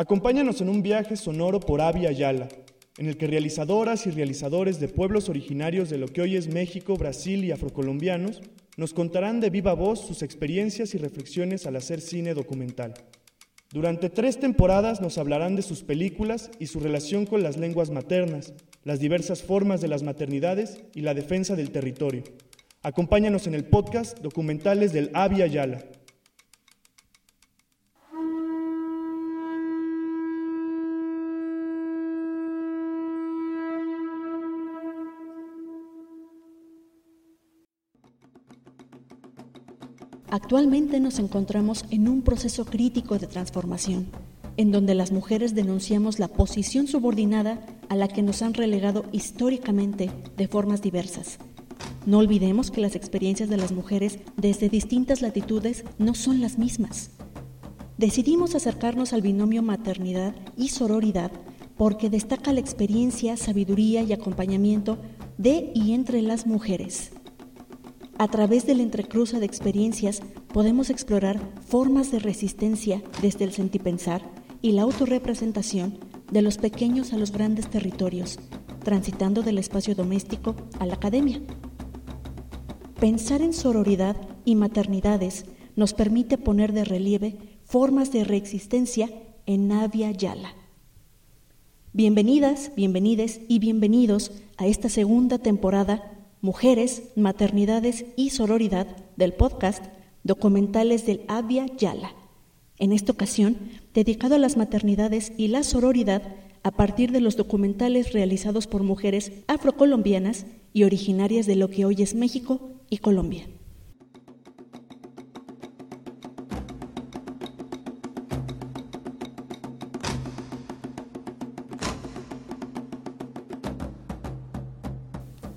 Acompáñanos en un viaje sonoro por Avia Yala, en el que realizadoras y realizadores de pueblos originarios de lo que hoy es México, Brasil y afrocolombianos nos contarán de viva voz sus experiencias y reflexiones al hacer cine documental. Durante tres temporadas nos hablarán de sus películas y su relación con las lenguas maternas, las diversas formas de las maternidades y la defensa del territorio. Acompáñanos en el podcast Documentales del Avia Yala. Actualmente nos encontramos en un proceso crítico de transformación, en donde las mujeres denunciamos la posición subordinada a la que nos han relegado históricamente de formas diversas. No olvidemos que las experiencias de las mujeres desde distintas latitudes no son las mismas. Decidimos acercarnos al binomio maternidad y sororidad porque destaca la experiencia, sabiduría y acompañamiento de y entre las mujeres. A través del entrecruza de experiencias podemos explorar formas de resistencia desde el sentipensar y la autorrepresentación de los pequeños a los grandes territorios, transitando del espacio doméstico a la academia. Pensar en sororidad y maternidades nos permite poner de relieve formas de reexistencia en Navia Yala. Bienvenidas, bienvenides y bienvenidos a esta segunda temporada Mujeres, Maternidades y Sororidad del podcast Documentales del Avia Yala. En esta ocasión, dedicado a las maternidades y la sororidad a partir de los documentales realizados por mujeres afrocolombianas y originarias de lo que hoy es México y Colombia.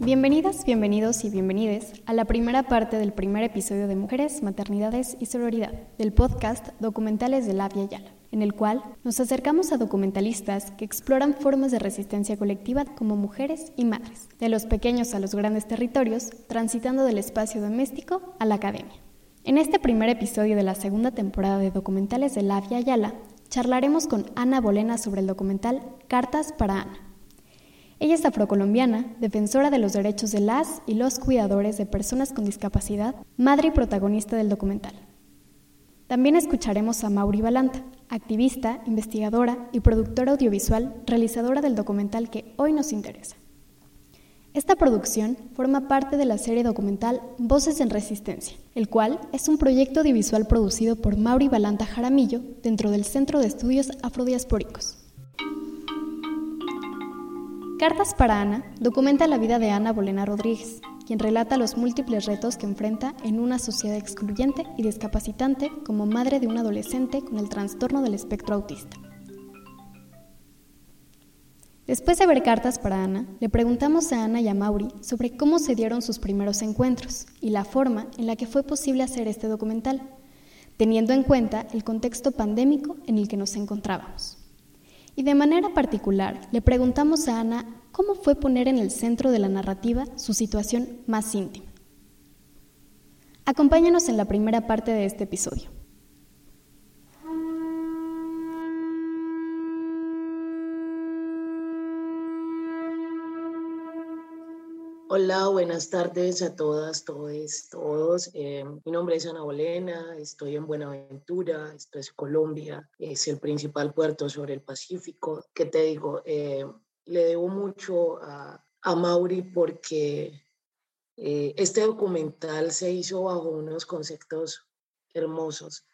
Bienvenidas, bienvenidos y bienvenides a la primera parte del primer episodio de Mujeres, Maternidades y Sororidad del podcast Documentales de Via Yala, en el cual nos acercamos a documentalistas que exploran formas de resistencia colectiva como mujeres y madres, de los pequeños a los grandes territorios, transitando del espacio doméstico a la academia. En este primer episodio de la segunda temporada de Documentales de Via Yala, charlaremos con Ana Bolena sobre el documental Cartas para Ana ella es afrocolombiana, defensora de los derechos de las y los cuidadores de personas con discapacidad, madre y protagonista del documental. También escucharemos a Mauri Balanta, activista, investigadora y productora audiovisual, realizadora del documental que hoy nos interesa. Esta producción forma parte de la serie documental Voces en Resistencia, el cual es un proyecto audiovisual producido por Mauri Balanta Jaramillo dentro del Centro de Estudios Afrodiaspóricos. Cartas para Ana documenta la vida de Ana Bolena Rodríguez, quien relata los múltiples retos que enfrenta en una sociedad excluyente y discapacitante como madre de un adolescente con el trastorno del espectro autista. Después de ver cartas para Ana, le preguntamos a Ana y a Mauri sobre cómo se dieron sus primeros encuentros y la forma en la que fue posible hacer este documental, teniendo en cuenta el contexto pandémico en el que nos encontrábamos. Y de manera particular, le preguntamos a Ana cómo fue poner en el centro de la narrativa su situación más íntima. Acompáñanos en la primera parte de este episodio. Hola, buenas tardes a todas, todos, todos. Eh, mi nombre es Ana Bolena, estoy en Buenaventura, esto es Colombia, es el principal puerto sobre el Pacífico. ¿Qué te digo? Eh, le debo mucho a, a Mauri porque eh, este documental se hizo bajo unos conceptos hermosos.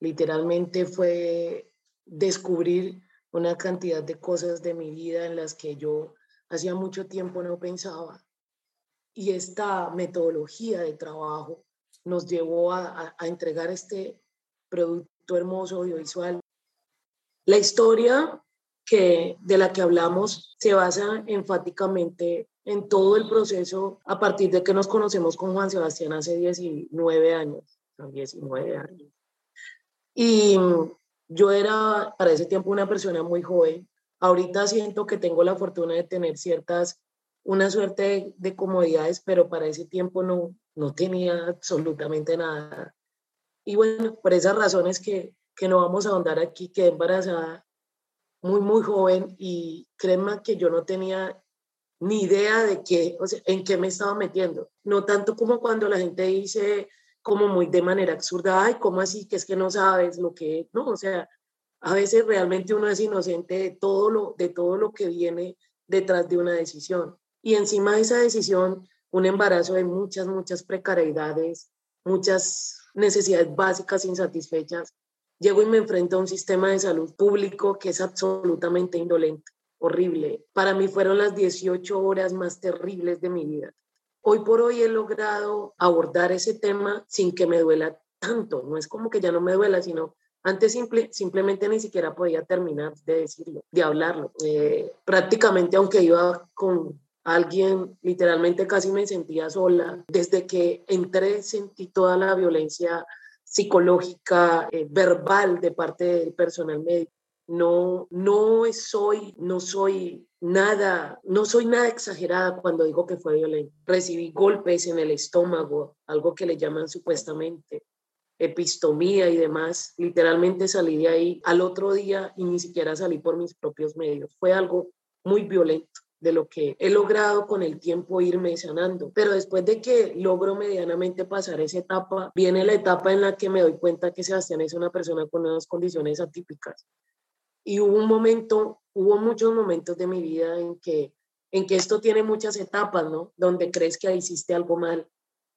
Literalmente fue descubrir una cantidad de cosas de mi vida en las que yo hacía mucho tiempo no pensaba y esta metodología de trabajo nos llevó a, entregar este producto hermoso audiovisual. La historia que, de la que hablamos se basa enfáticamente en todo el proceso a partir de que nos conocemos con Juan Sebastián hace 19 años. 19 años. Y yo era para ese tiempo una persona muy joven. Ahorita siento que tengo la fortuna de tener ciertas una suerte de, comodidades, pero para ese tiempo no, no tenía absolutamente nada. Y bueno, por esas razones que, que no vamos a ahondar aquí, quedé embarazada muy, muy joven y créeme que yo no tenía ni idea de qué, o sea, en qué me estaba metiendo. No tanto como cuando la gente dice como muy de manera absurda, ay, ¿cómo así? Que es que no sabes lo que, no, o sea, a veces realmente uno es inocente de todo lo, de todo lo que viene detrás de una decisión. Y encima de esa decisión, un embarazo de muchas, muchas precariedades, muchas necesidades básicas insatisfechas. Llego y me enfrento a un sistema de salud público que es absolutamente indolente, horrible. Para mí fueron las 18 horas más terribles de mi vida. Hoy por hoy he logrado abordar ese tema sin que me duela tanto. No es como que ya no me duela, sino antes simple, simplemente ni siquiera podía terminar de decirlo, de hablarlo. Eh, prácticamente aunque iba con alguien, literalmente casi me sentía sola. Desde que entré sentí toda la violencia psicológica, eh, verbal de parte del personal médico. No, no soy, no soy nada, no soy nada exagerada cuando digo que fue violento. Recibí golpes en el estómago, algo que le llaman supuestamente epistomía y demás, literalmente salí de ahí al otro día y ni siquiera salí por mis propios medios. Fue algo muy violento de lo que he logrado con el tiempo irme sanando. Pero después de que logro medianamente pasar esa etapa, viene la etapa en la que me doy cuenta que Sebastián es una persona con unas condiciones atípicas. Y hubo un momento, hubo muchos momentos de mi vida en que, en que esto tiene muchas etapas, ¿no? Donde crees que hiciste algo mal,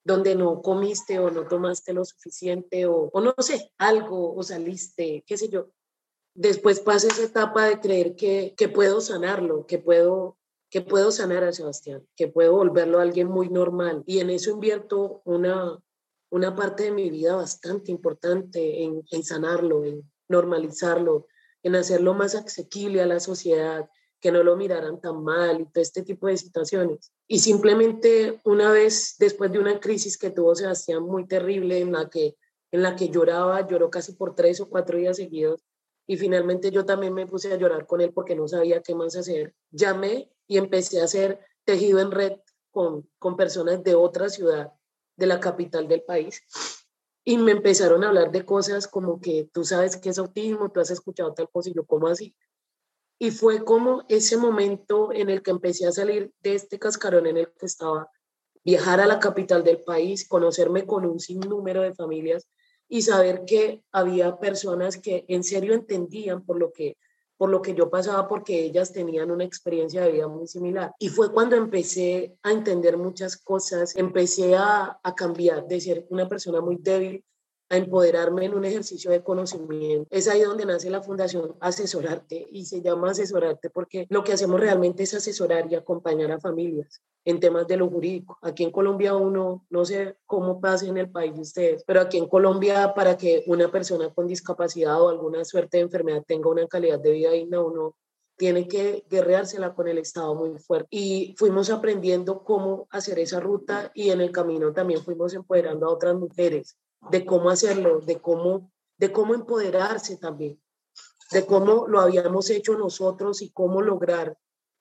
donde no comiste o no tomaste lo suficiente o, no sé, algo o saliste, qué sé yo. Después pasa esa etapa de creer que, que puedo sanarlo, que puedo, que puedo sanar a Sebastián, que puedo volverlo a alguien muy normal. Y en eso invierto una, una parte de mi vida bastante importante en, en sanarlo, en normalizarlo, en hacerlo más asequible a la sociedad, que no lo miraran tan mal y todo este tipo de situaciones. Y simplemente una vez después de una crisis que tuvo Sebastián muy terrible en la que, en la que lloraba, lloró casi por tres o cuatro días seguidos y finalmente yo también me puse a llorar con él porque no sabía qué más hacer. Llamé y empecé a hacer tejido en red con, con personas de otra ciudad, de la capital del país. Y me empezaron a hablar de cosas como que tú sabes qué es autismo, tú has escuchado tal cosa y yo, ¿cómo así? Y fue como ese momento en el que empecé a salir de este cascarón en el que estaba, viajar a la capital del país, conocerme con un sinnúmero de familias y saber que había personas que en serio entendían por lo que por lo que yo pasaba porque ellas tenían una experiencia de vida muy similar. Y fue cuando empecé a entender muchas cosas, empecé a, a cambiar de ser una persona muy débil a empoderarme en un ejercicio de conocimiento. Es ahí donde nace la Fundación Asesorarte y se llama Asesorarte porque lo que hacemos realmente es asesorar y acompañar a familias en temas de lo jurídico. Aquí en Colombia uno, no sé cómo pasa en el país de ustedes, pero aquí en Colombia para que una persona con discapacidad o alguna suerte de enfermedad tenga una calidad de vida digna, uno tiene que guerreársela con el Estado muy fuerte. Y fuimos aprendiendo cómo hacer esa ruta y en el camino también fuimos empoderando a otras mujeres de cómo hacerlo, de cómo, de cómo empoderarse también, de cómo lo habíamos hecho nosotros y cómo lograr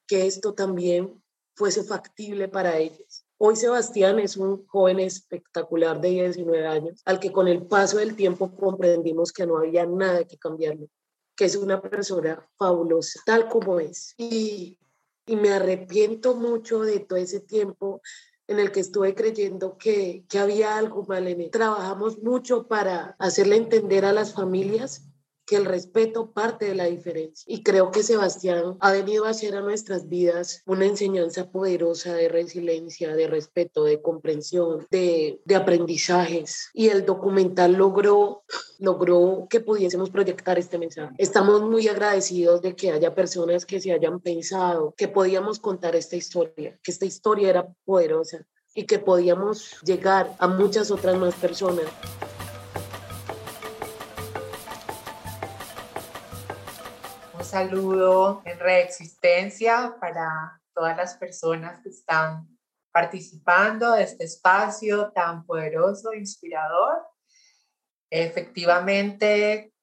que esto también fuese factible para ellos. Hoy Sebastián es un joven espectacular de 19 años, al que con el paso del tiempo comprendimos que no había nada que cambiarle, que es una persona fabulosa, tal como es. Y, y me arrepiento mucho de todo ese tiempo en el que estuve creyendo que, que había algo mal en él. Trabajamos mucho para hacerle entender a las familias que el respeto parte de la diferencia. Y creo que Sebastián ha venido a hacer a nuestras vidas una enseñanza poderosa de resiliencia, de respeto, de comprensión, de, de aprendizajes. Y el documental logró, logró que pudiésemos proyectar este mensaje. Estamos muy agradecidos de que haya personas que se hayan pensado que podíamos contar esta historia, que esta historia era poderosa y que podíamos llegar a muchas otras más personas. Saludo en reexistencia para todas las personas que están participando de este espacio tan poderoso, inspirador. Efectivamente,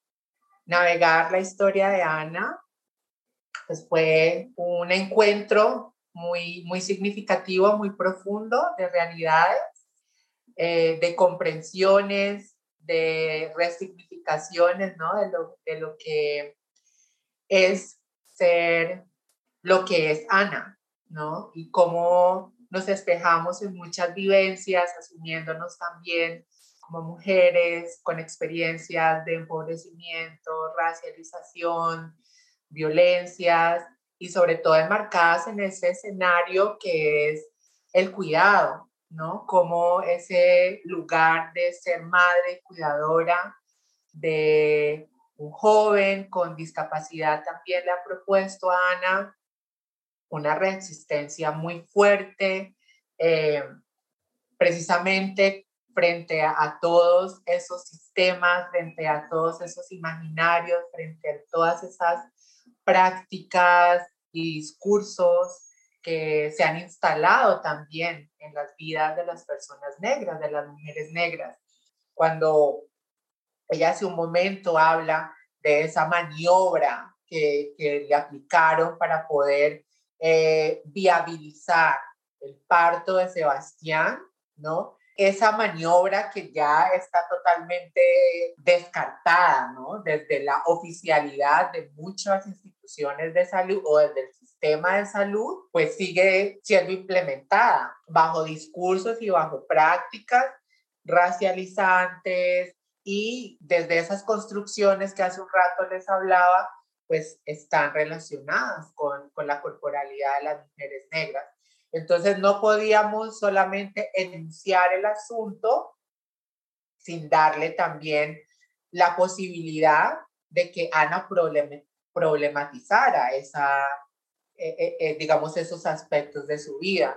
navegar la historia de Ana pues fue un encuentro muy, muy significativo, muy profundo de realidades, eh, de comprensiones, de resignificaciones, ¿no? De lo, de lo que es ser lo que es Ana, ¿no? Y cómo nos despejamos en muchas vivencias, asumiéndonos también como mujeres con experiencias de empobrecimiento, racialización, violencias y sobre todo enmarcadas en ese escenario que es el cuidado, ¿no? Como ese lugar de ser madre, cuidadora de un joven con discapacidad también le ha propuesto a Ana una resistencia muy fuerte, eh, precisamente frente a, todos esos sistemas, frente a todos esos imaginarios, frente a todas esas prácticas y discursos que se han instalado también en las vidas de las personas negras, de las mujeres negras. Cuando ella hace un momento habla de esa maniobra que, que le aplicaron para poder eh, viabilizar el parto de Sebastián, ¿no? Esa maniobra que ya está totalmente descartada, ¿no? Desde la oficialidad de muchas instituciones de salud o desde el sistema de salud, pues sigue siendo implementada bajo discursos y bajo prácticas racializantes, y desde esas construcciones que hace un rato les hablaba, pues están relacionadas con, con la corporalidad de las mujeres negras. Entonces no podíamos solamente enunciar el asunto sin darle también la posibilidad de que Ana problematizara esa, eh, eh, eh, digamos, esos aspectos de su vida.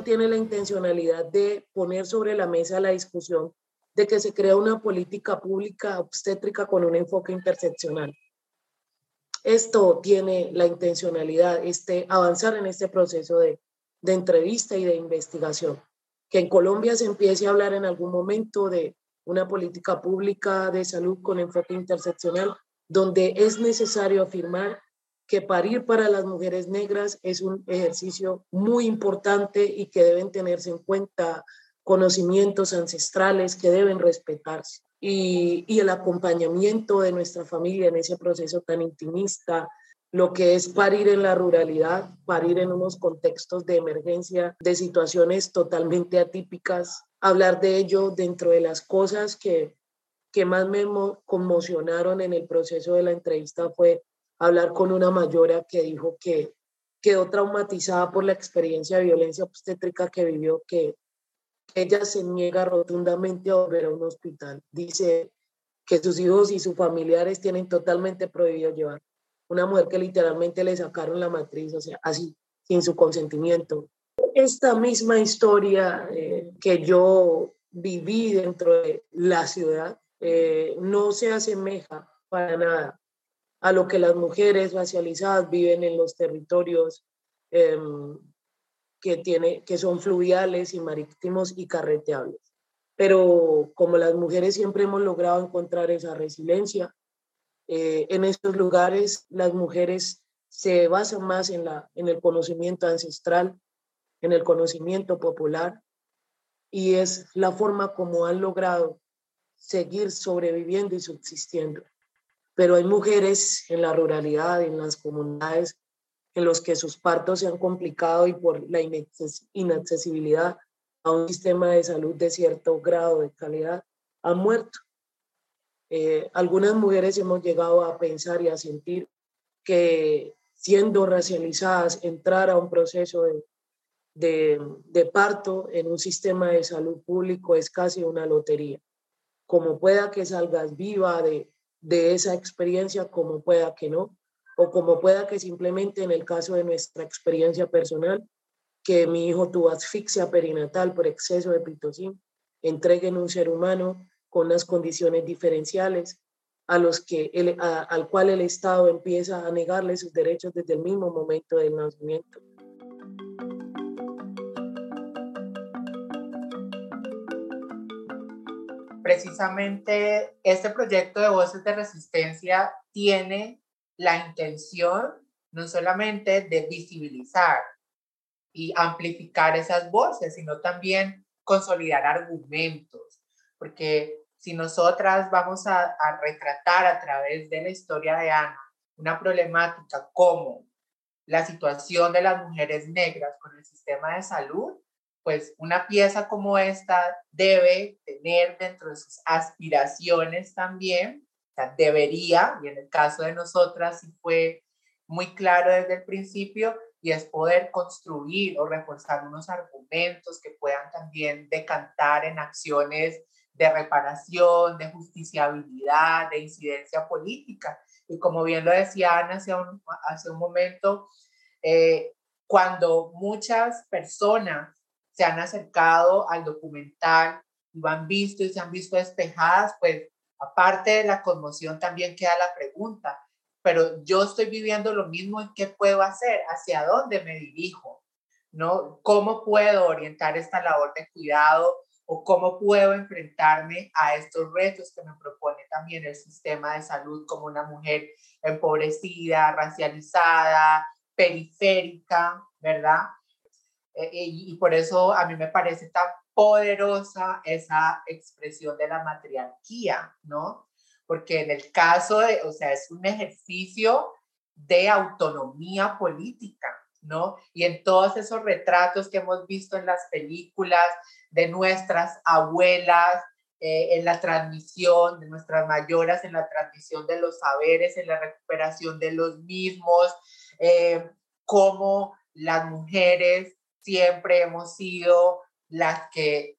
tiene la intencionalidad de poner sobre la mesa la discusión de que se crea una política pública obstétrica con un enfoque interseccional. Esto tiene la intencionalidad, este, avanzar en este proceso de, de entrevista y de investigación. Que en Colombia se empiece a hablar en algún momento de una política pública de salud con enfoque interseccional, donde es necesario afirmar que parir para las mujeres negras es un ejercicio muy importante y que deben tenerse en cuenta conocimientos ancestrales que deben respetarse. Y, el acompañamiento de nuestra familia en ese proceso tan intimista, lo que es parir en la ruralidad, parir en unos contextos de emergencia, de situaciones totalmente atípicas, hablar de ello dentro de las cosas que, que más me conmocionaron en el proceso de la entrevista fue hablar con una mayora que dijo que quedó traumatizada por la experiencia de violencia obstétrica que vivió, que ella se niega rotundamente a volver a un hospital. Dice que sus hijos y sus familiares tienen totalmente prohibido llevar. Una mujer que literalmente le sacaron la matriz, o sea, así, sin su consentimiento. Esta misma historia eh, que yo viví dentro de la ciudad eh, no se asemeja para nada a lo que las mujeres racializadas viven en los territorios em, que, tiene, que son fluviales y marítimos y carreteables. Pero como las mujeres siempre hemos logrado encontrar esa resiliencia, eh, en estos lugares las mujeres se basan más en, la, en el conocimiento ancestral, en el conocimiento popular, y es la forma como han logrado seguir sobreviviendo y subsistiendo. Pero hay mujeres en la ruralidad, en las comunidades, en los que sus partos se han complicado y por la inaccesibilidad a un sistema de salud de cierto grado de calidad, han muerto. Eh, algunas mujeres hemos llegado a pensar y a sentir que siendo racializadas, entrar a un proceso de, de, parto en un sistema de salud público es casi una lotería. Como pueda que salgas viva de, de esa experiencia, como pueda que no, o como pueda que simplemente en el caso de nuestra experiencia personal, que mi hijo tuvo asfixia perinatal por exceso de pitocin, entreguen un ser humano con unas condiciones diferenciales a los que al cual el Estado empieza a negarle sus derechos desde el mismo momento del nacimiento. Precisamente este proyecto de Voces de Resistencia tiene la intención no solamente de visibilizar y amplificar esas voces, sino también consolidar argumentos, porque si nosotras vamos a, retratar a través de la historia de Ana una problemática como la situación de las mujeres negras con el sistema de salud, pues una pieza como esta debe tener dentro de sus aspiraciones también, debería, y en el caso de nosotras sí fue muy claro desde el principio, y es poder construir o reforzar unos argumentos que puedan también decantar en acciones de reparación, de justiciabilidad, de incidencia política. Y como bien lo decía Ana hace un, hace un momento, eh, cuando muchas personas se han acercado al documental y lo han visto y se han visto despejadas, pues aparte de la conmoción también queda la pregunta, pero yo estoy viviendo lo mismo y qué puedo hacer, hacia dónde me dirijo, ¿no? ¿Cómo puedo orientar esta labor de cuidado o cómo puedo enfrentarme a estos retos que me propone también el sistema de salud como una mujer empobrecida, racializada, periférica, ¿verdad? Eh, eh, y por eso a mí me parece tan poderosa esa expresión de la matriarquía, ¿no? Porque en el caso de, o sea, es un ejercicio de autonomía política, ¿no? Y en todos esos retratos que hemos visto en las películas de nuestras abuelas, eh, en la transmisión, de nuestras mayoras, en la transmisión de los saberes, en la recuperación de los mismos, eh, como las mujeres siempre hemos sido las que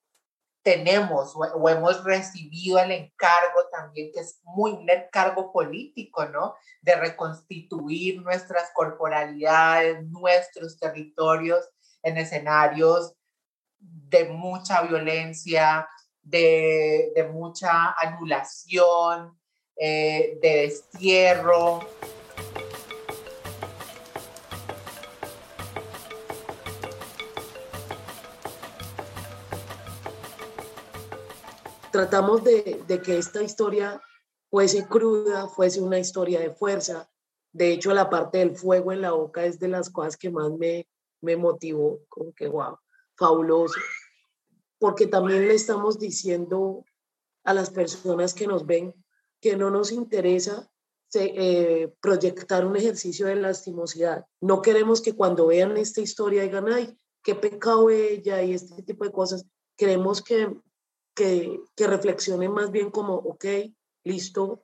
tenemos o, hemos recibido el encargo también, que es muy un encargo político, ¿no? De reconstituir nuestras corporalidades, nuestros territorios en escenarios de mucha violencia, de, mucha anulación, eh, de destierro. Tratamos de, que esta historia fuese cruda, fuese una historia de fuerza. De hecho, la parte del fuego en la boca es de las cosas que más me, me motivó, como que, wow, fabuloso. Porque también le estamos diciendo a las personas que nos ven que no nos interesa eh, proyectar un ejercicio de lastimosidad. No queremos que cuando vean esta historia digan, ay, qué pecado ella y este tipo de cosas. Queremos que que, que reflexione más bien como, ok, listo,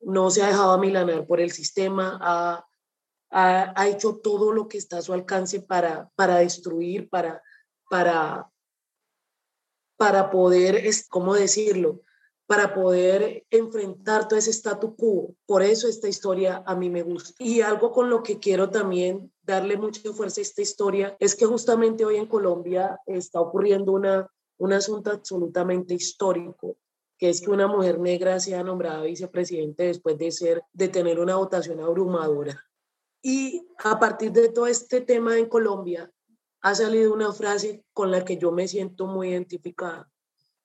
no se ha dejado amilanar por el sistema, ha, ha, ha, hecho todo lo que está a su alcance para, para destruir, para, para, para poder, ¿cómo decirlo? Para poder enfrentar todo ese statu quo. Por eso esta historia a mí me gusta. Y algo con lo que quiero también darle mucha fuerza a esta historia es que justamente hoy en Colombia está ocurriendo una, un asunto absolutamente histórico, que es que una mujer negra sea nombrada vicepresidente después de, ser, de tener una votación abrumadora. Y a partir de todo este tema en Colombia, ha salido una frase con la que yo me siento muy identificada,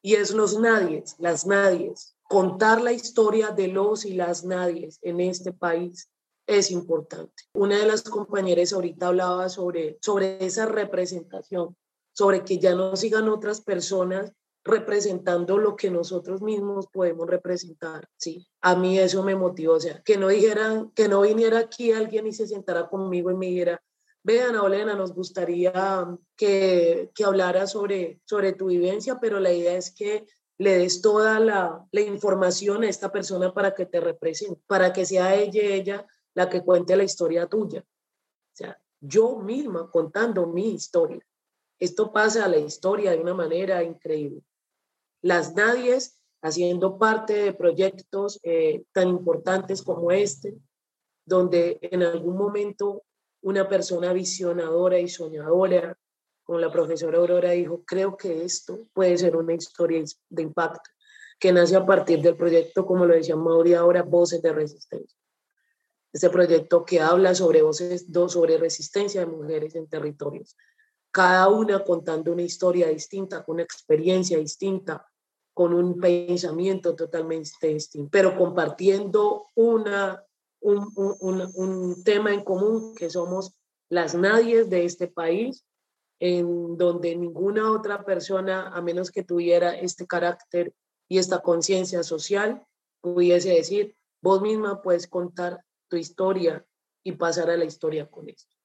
y es los nadies, las nadies. Contar la historia de los y las nadies en este país es importante. Una de las compañeras ahorita hablaba sobre, sobre esa representación sobre que ya no sigan otras personas representando lo que nosotros mismos podemos representar, ¿sí? A mí eso me motivó, o sea, que no dijeran, que no viniera aquí alguien y se sentara conmigo y me dijera, vean, Olena, nos gustaría que, que hablara sobre, sobre tu vivencia, pero la idea es que le des toda la, la, información a esta persona para que te represente, para que sea ella, ella la que cuente la historia tuya. O sea, yo misma contando mi historia. Esto pasa a la historia de una manera increíble las nadies haciendo parte de proyectos eh, tan importantes como este, donde en algún momento una persona visionadora y soñadora, como la profesora Aurora dijo, creo que esto puede ser una historia de impacto, que nace a partir del proyecto, como lo decía Mauri ahora, Voces de Resistencia. Este proyecto que habla sobre voces, sobre resistencia de mujeres en territorios, cada una contando una historia distinta, con una experiencia distinta, con un pensamiento totalmente distinto, pero compartiendo una, un, un, un, tema en común que somos las nadies de este país, en donde ninguna otra persona, a menos que tuviera este carácter y esta conciencia social, pudiese decir, vos misma puedes contar tu historia y pasar a la historia con esto.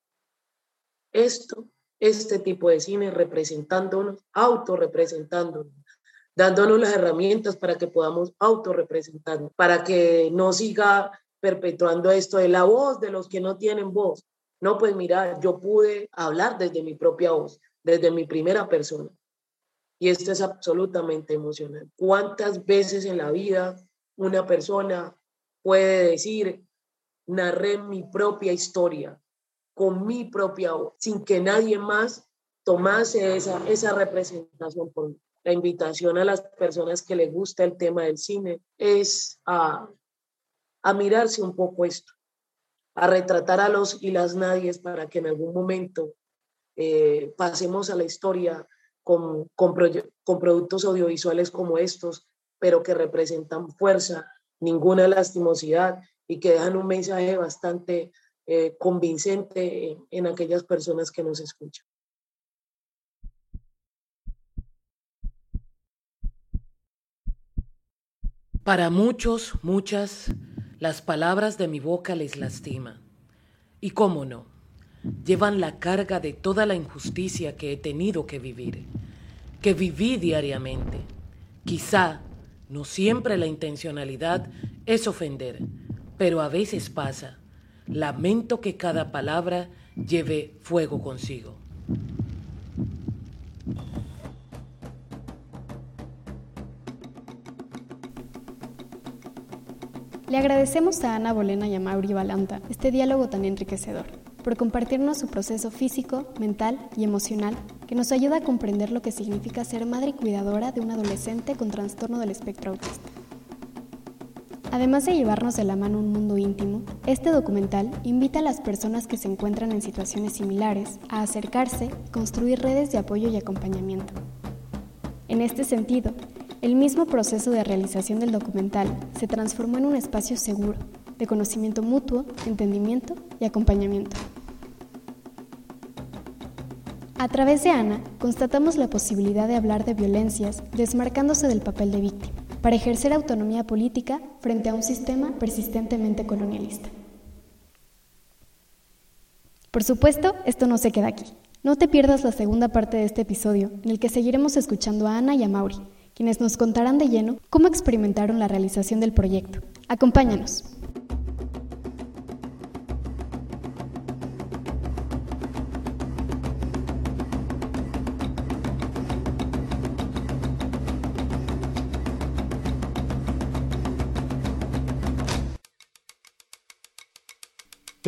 Esto, este tipo de cine representándonos, autorrepresentándonos, dándonos las herramientas para que podamos autorrepresentarnos, para que no siga perpetuando esto de la voz de los que no tienen voz. No, pues mira, yo pude hablar desde mi propia voz, desde mi primera persona. Y esto es absolutamente emocionante. ¿Cuántas veces en la vida una persona puede decir, narré mi propia historia con mi propia voz, sin que nadie más tomase esa, esa representación por mí? la invitación a las personas que les gusta el tema del cine es a, a mirarse un poco esto, a retratar a los y las nadies para que en algún momento eh, pasemos a la historia con, con, con, productos audiovisuales como estos, pero que representan fuerza, ninguna lastimosidad y que dejan un mensaje bastante eh, convincente en aquellas personas que nos escuchan. Para muchos, muchas, las palabras de mi boca les lastima. Y cómo no, llevan la carga de toda la injusticia que he tenido que vivir, que viví diariamente. Quizá no siempre la intencionalidad es ofender, pero a veces pasa. Lamento que cada palabra lleve fuego consigo. Le agradecemos a Ana Bolena y a Mauri Balanta este diálogo tan enriquecedor, por compartirnos su proceso físico, mental y emocional que nos ayuda a comprender lo que significa ser madre cuidadora de un adolescente con trastorno del espectro autista. Además de llevarnos de la mano un mundo íntimo, este documental invita a las personas que se encuentran en situaciones similares a acercarse construir redes de apoyo y acompañamiento. En este sentido, el mismo proceso de realización del documental se transformó en un espacio seguro, de conocimiento mutuo, entendimiento y acompañamiento. A través de Ana, constatamos la posibilidad de hablar de violencias desmarcándose del papel de víctima, para ejercer autonomía política frente a un sistema persistentemente colonialista. Por supuesto, esto no se queda aquí. No te pierdas la segunda parte de este episodio, en el que seguiremos escuchando a Ana y a Mauri, quienes nos contarán de lleno cómo experimentaron la realización del proyecto. Acompáñanos.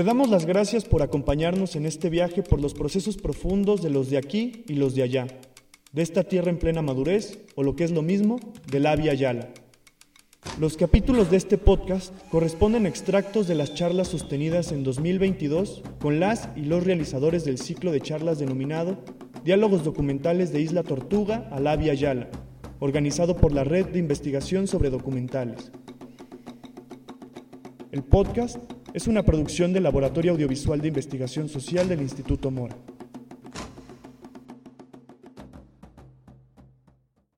Te damos las gracias por acompañarnos en este viaje por los procesos profundos de los de aquí y los de allá de esta tierra en plena madurez, o lo que es lo mismo, de la Via Yala. Los capítulos de este podcast corresponden a extractos de las charlas sostenidas en 2022 con las y los realizadores del ciclo de charlas denominado Diálogos Documentales de Isla Tortuga a la Via Yala, organizado por la Red de Investigación sobre Documentales. El podcast es una producción del Laboratorio Audiovisual de Investigación Social del Instituto Mora.